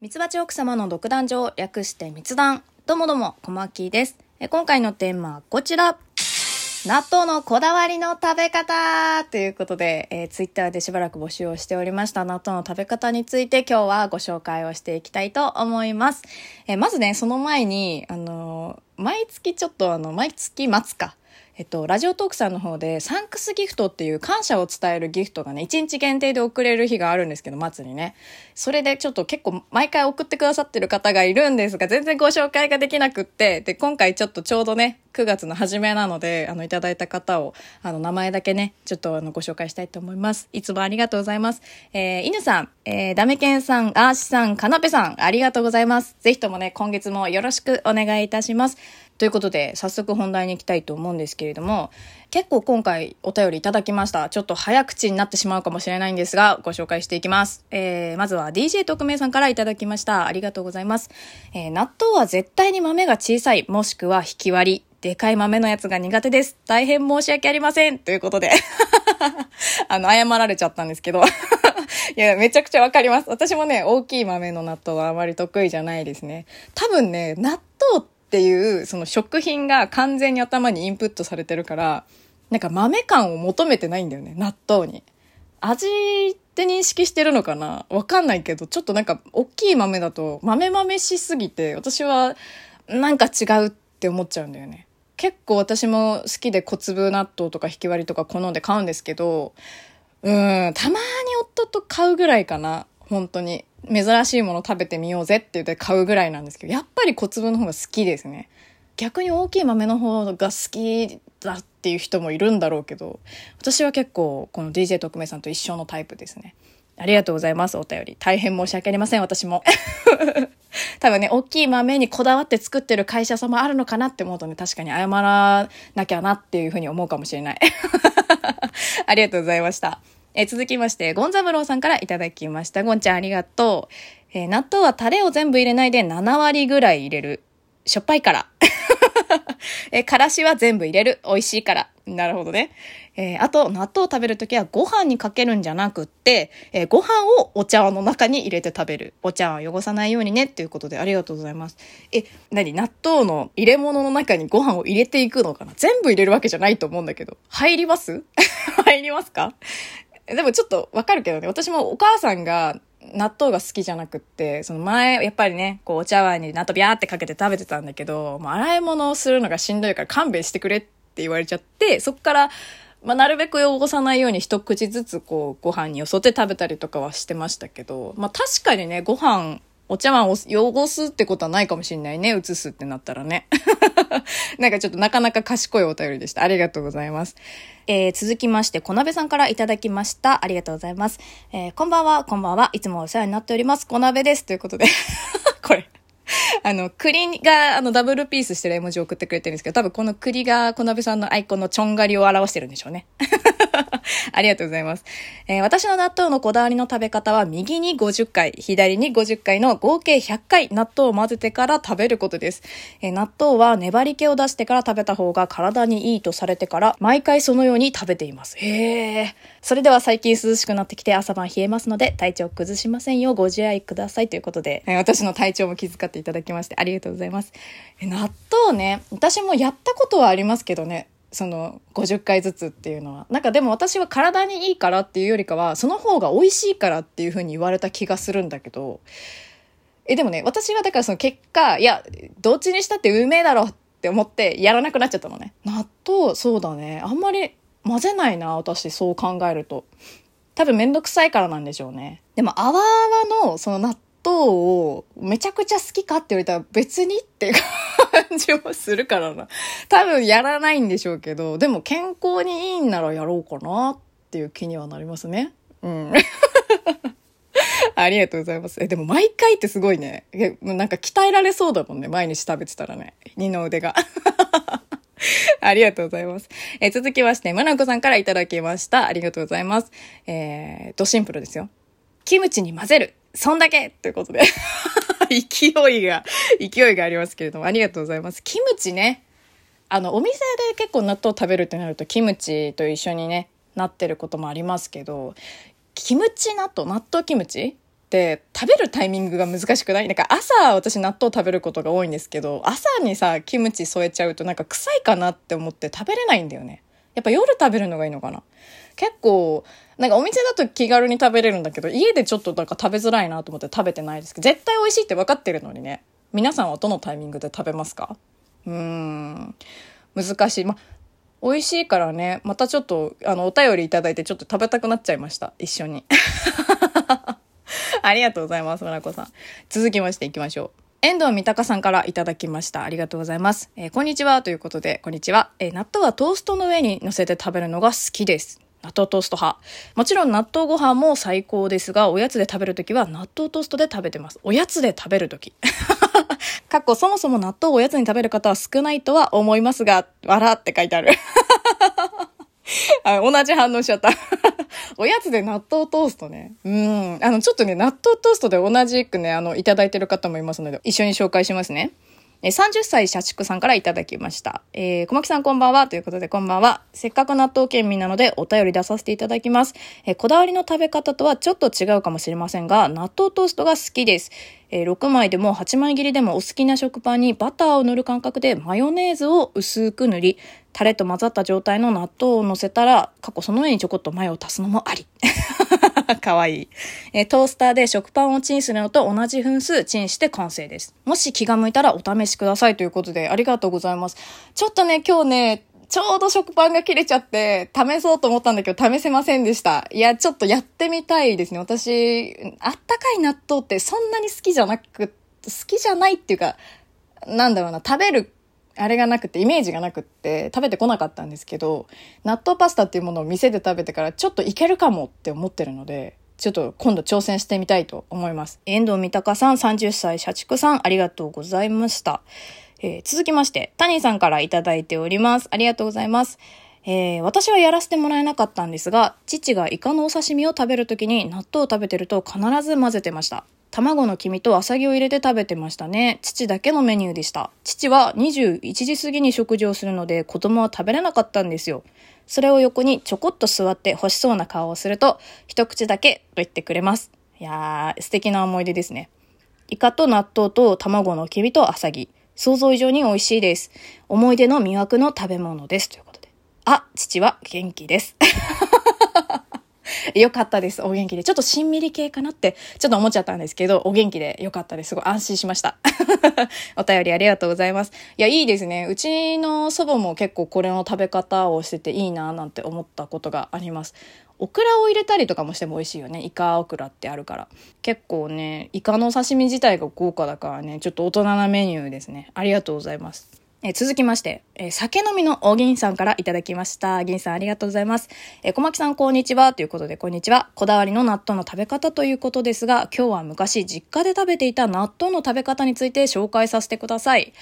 ミツバチ奥様の独壇場、略して密談。どうもどうも、小牧です。え今回のテーマはこちら。納豆のこだわりの食べ方ということで、えー、ツイッターでしばらく募集をしておりました納豆の食べ方について今日はご紹介をしていきたいと思います。えー、まずね、その前に、あのー、毎月ちょっとあの、毎月末か。えっと、ラジオトークさんの方で、サンクスギフトっていう感謝を伝えるギフトがね、1日限定で送れる日があるんですけど、末にね。それでちょっと結構毎回送ってくださってる方がいるんですが、全然ご紹介ができなくって、で、今回ちょっとちょうどね、9月の初めなので、あの、いただいた方を、あの、名前だけね、ちょっとあの、ご紹介したいと思います。いつもありがとうございます。えー、犬さん、えー、ダメケンさん、アーシさん、カナペさん、ありがとうございます。ぜひともね、今月もよろしくお願いいたします。ということで、早速本題に行きたいと思うんですけれども、結構今回お便りいただきました。ちょっと早口になってしまうかもしれないんですが、ご紹介していきます。えー、まずは DJ 特命さんからいただきました。ありがとうございます。えー、納豆は絶対に豆が小さい、もしくは引き割り。でかい豆のやつが苦手です。大変申し訳ありません。ということで あの、謝られちゃったんですけど いや、めちゃくちゃわかります。私もね、大きい豆の納豆はあまり得意じゃないですね。多分ね、納豆ってっていうその食品が完全に頭にインプットされてるからなんか豆感を求めてないんだよね納豆に。味って認識してるのかなわかんないけどちょっとなんか大きい豆だと豆豆しすぎて私はなんか違うって思っちゃうんだよね。結構私も好きで小粒納豆とかひき割りとか好んで買うんですけどうんたまに夫と買うぐらいかな。本当に珍しいもの食べてみようぜって言って買うぐらいなんですけど、やっぱり小粒の方が好きですね。逆に大きい豆の方が好きだっていう人もいるんだろうけど、私は結構この DJ 特命さんと一緒のタイプですね。ありがとうございます、お便り。大変申し訳ありません、私も。多分ね、大きい豆にこだわって作ってる会社様あるのかなって思うとね、確かに謝らなきゃなっていうふうに思うかもしれない。ありがとうございました。え、続きまして、ゴンザブローさんからいただきました。ゴンちゃんありがとう。えー、納豆はタレを全部入れないで7割ぐらい入れる。しょっぱいから。えー、からしは全部入れる。美味しいから。なるほどね。えー、あと、納豆を食べるときはご飯にかけるんじゃなくって、えー、ご飯をお茶碗の中に入れて食べる。お茶碗を汚さないようにねっていうことでありがとうございます。え、なに納豆の入れ物の中にご飯を入れていくのかな？全部入れるわけじゃないと思うんだけど。入ります？入りますか？でもちょっとわかるけどね、私もお母さんが納豆が好きじゃなくって、その前、やっぱりね、こうお茶碗に納豆ビャーってかけて食べてたんだけど、もう洗い物をするのがしんどいから勘弁してくれって言われちゃって、そっから、まあ、なるべく汚さないように一口ずつこうご飯によそって食べたりとかはしてましたけど、まあ確かにね、ご飯お茶碗を汚すってことはないかもしんないね。移すってなったらね。なんかちょっとなかなか賢いお便りでした。ありがとうございます。えー、続きまして、小鍋さんからいただきました。ありがとうございます。えー、こんばんは、こんばんは。いつもお世話になっております。小鍋です。ということで これ あの、栗が、あの、ダブルピースしてる絵文字を送ってくれてるんですけど、多分この栗が小鍋さんのアイコンのちょんがりを表してるんでしょうね。ありがとうございます。えー、私の納豆のこだわりの食べ方は、右に50回、左に50回の合計100回納豆を混ぜてから食べることです。えー、納豆は粘り気を出してから食べた方が体にいいとされてから、毎回そのように食べています。へー。それでは最近涼しくなってきて朝晩冷えますので、体調崩しませんようご自愛くださいということで、えー、私の体調も気遣っていただきましてありがとうございます。え納豆ね、私もやったことはありますけどね、その50回ずつっていうのは。なんかでも私は体にいいからっていうよりかは、その方が美味しいからっていうふうに言われた気がするんだけど、え、でもね、私はだからその結果、いや、どっちにしたってうめえだろって思ってやらなくなっちゃったのね。納豆、そうだね。あんまり混ぜないな、私、そう考えると。多分めんどくさいからなんでしょうね。でも、あわあわの、その納豆をめちゃくちゃ好きかって言われたら別にって感じもするからな。多分やらないんでしょうけど、でも健康にいいんならやろうかなっていう気にはなりますね。うん。ありがとうございます。え、でも毎回ってすごいね。なんか鍛えられそうだもんね。毎日食べてたらね。二の腕が。ありがとうございます。え続きまして、まなこさんからいただきました。ありがとうございます。えー、と、シンプルですよ。キムチに混ぜる。そんだけということで 勢いが、勢いがありますけれども、ありがとうございます。キムチね。あの、お店で結構納豆食べるってなると、キムチと一緒にね、なってることもありますけど、キムチ納豆納豆キムチって食べるタイミングが難しくない？なんか朝私納豆食べることが多いんですけど、朝にさ、キムチ添えちゃうとなんか臭いかなって思って食べれないんだよね。やっぱ夜食べるのがいいのかな結構、なんかお店だと気軽に食べれるんだけど、家でちょっとなんか食べづらいなと思って食べてないですけど、絶対美味しいって分かってるのにね。皆さんはどのタイミングで食べますか？うーん。難しい。ま、美味しいからね、またちょっと、あの、お便りいただいてちょっと食べたくなっちゃいました。一緒に。ありがとうございます、村子さん。続きましていきましょう。遠藤三鷹さんからいただきました。ありがとうございます。えー、こんにちは。ということで、こんにちは。えー、納豆はトーストの上に乗せて食べるのが好きです。納豆トースト派。もちろん納豆ご飯も最高ですが、おやつで食べるときは納豆トーストで食べてます。おやつで食べるとき。かっこそもそも納豆をおやつに食べる方は少ないとは思いますが、笑って書いてある。あ同じ反応しちゃった おやつで納豆トーストね。うん。あの、ちょっとね、納豆トーストで同じくね、あの、いただいてる方もいますので、一緒に紹介しますね。30歳社畜さんからいただきました。えー、小牧さんこんばんは。ということでこんばんは。せっかく納豆県民なのでお便り出させていただきます。えー、こだわりの食べ方とはちょっと違うかもしれませんが、納豆トーストが好きです。えー、6枚でも8枚切りでもお好きな食パンにバターを塗る感覚でマヨネーズを薄く塗り、タレと混ざった状態の納豆を乗せたら、過去その上にちょこっとマヨを足すのもあり。かわいい。えー、トースターで食パンをチンするのと同じ分数チンして完成です。もし気が向いたらお試しくださいということでありがとうございます。ちょっとね、今日ね、ちょうど食パンが切れちゃって、試そうと思ったんだけど、試せませんでした。いや、ちょっとやってみたいですね。私、あったかい納豆ってそんなに好きじゃなく、好きじゃないっていうか、なんだろうな、食べるあれがなくて、イメージがなくって、食べてこなかったんですけど、納豆パスタっていうものを店で食べてから、ちょっといけるかもって思ってるので、ちょっと今度挑戦してみたいと思います。遠藤三鷹さん、30歳、社畜さん、ありがとうございました。えー、続きまして、谷さんからいただいております。ありがとうございます。えー、私はやらせてもらえなかったんですが、父がイカのお刺身を食べるときに納豆を食べてると必ず混ぜてました。卵の黄身とアサギを入れて食べてましたね。父だけのメニューでした。父は21時過ぎに食事をするので子供は食べれなかったんですよ。それを横にちょこっと座って欲しそうな顔をすると、一口だけと言ってくれます。いやー、素敵な思い出ですね。イカと納豆と卵の黄身とアサギ。想像以上に美味しいです。思い出の魅惑の食べ物です。ということで。あ、父は元気です。よかったです。お元気で。ちょっとしんみり系かなって、ちょっと思っちゃったんですけど、お元気でよかったです。すごい安心しました。お便りありがとうございます。いや、いいですね。うちの祖母も結構これの食べ方をしてていいななんて思ったことがあります。オクラを入れたりとかもしても美味しいよね。イカオクラってあるから。結構ね、イカの刺身自体が豪華だからね、ちょっと大人なメニューですね。ありがとうございます。え続きまして、え酒飲みのお銀さんからいただきました。銀さんありがとうございます。え小牧さんこんにちは。ということで、こんにちは。こだわりの納豆の食べ方ということですが、今日は昔実家で食べていた納豆の食べ方について紹介させてください。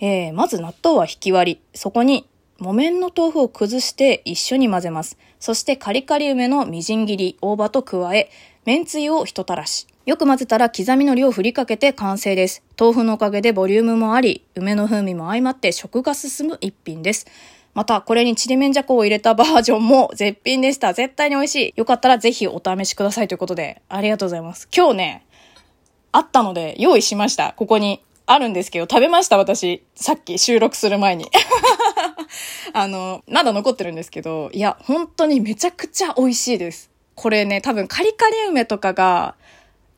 えー、まず納豆は引き割り。そこに木綿の豆腐を崩して一緒に混ぜます。そしてカリカリ梅のみじん切り、大葉と加え、麺つゆを一たらし。よく混ぜたら刻みのりを振りかけて完成です。豆腐のおかげでボリュームもあり、梅の風味も相まって食が進む一品です。また、これにちりめんじゃこを入れたバージョンも絶品でした。絶対に美味しい。よかったらぜひお試しくださいということで、ありがとうございます。今日ね、あったので用意しました。ここにあるんですけど、食べました私。さっき収録する前に。あの、まだ残ってるんですけど、いや、本当にめちゃくちゃ美味しいです。これね、多分カリカリ梅とかが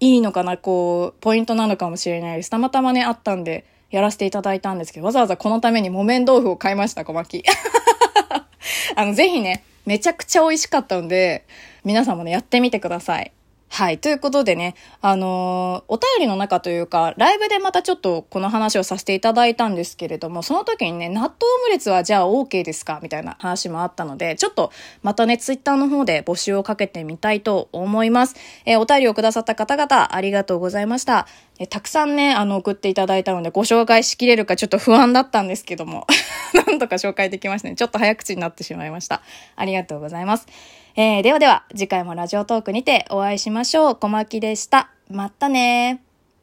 いいのかな、こう、ポイントなのかもしれないです。たまたまね、あったんで、やらせていただいたんですけど、わざわざこのために木綿豆腐を買いました、小牧。あの、ぜひね、めちゃくちゃ美味しかったんで、皆さんもね、やってみてください。はい。ということでね、あのー、お便りの中というか、ライブでまたちょっとこの話をさせていただいたんですけれども、その時にね、納豆オムレツはじゃあ OK ですか？みたいな話もあったので、ちょっとまたね、ツイッターの方で募集をかけてみたいと思います。えー、お便りをくださった方々、ありがとうございました。えたくさんね、あの、送っていただいたので、ご紹介しきれるかちょっと不安だったんですけども、なんとか紹介できましたね。ちょっと早口になってしまいました。ありがとうございます。えー、ではでは、次回もラジオトークにてお会いしましょう。小牧でした。またね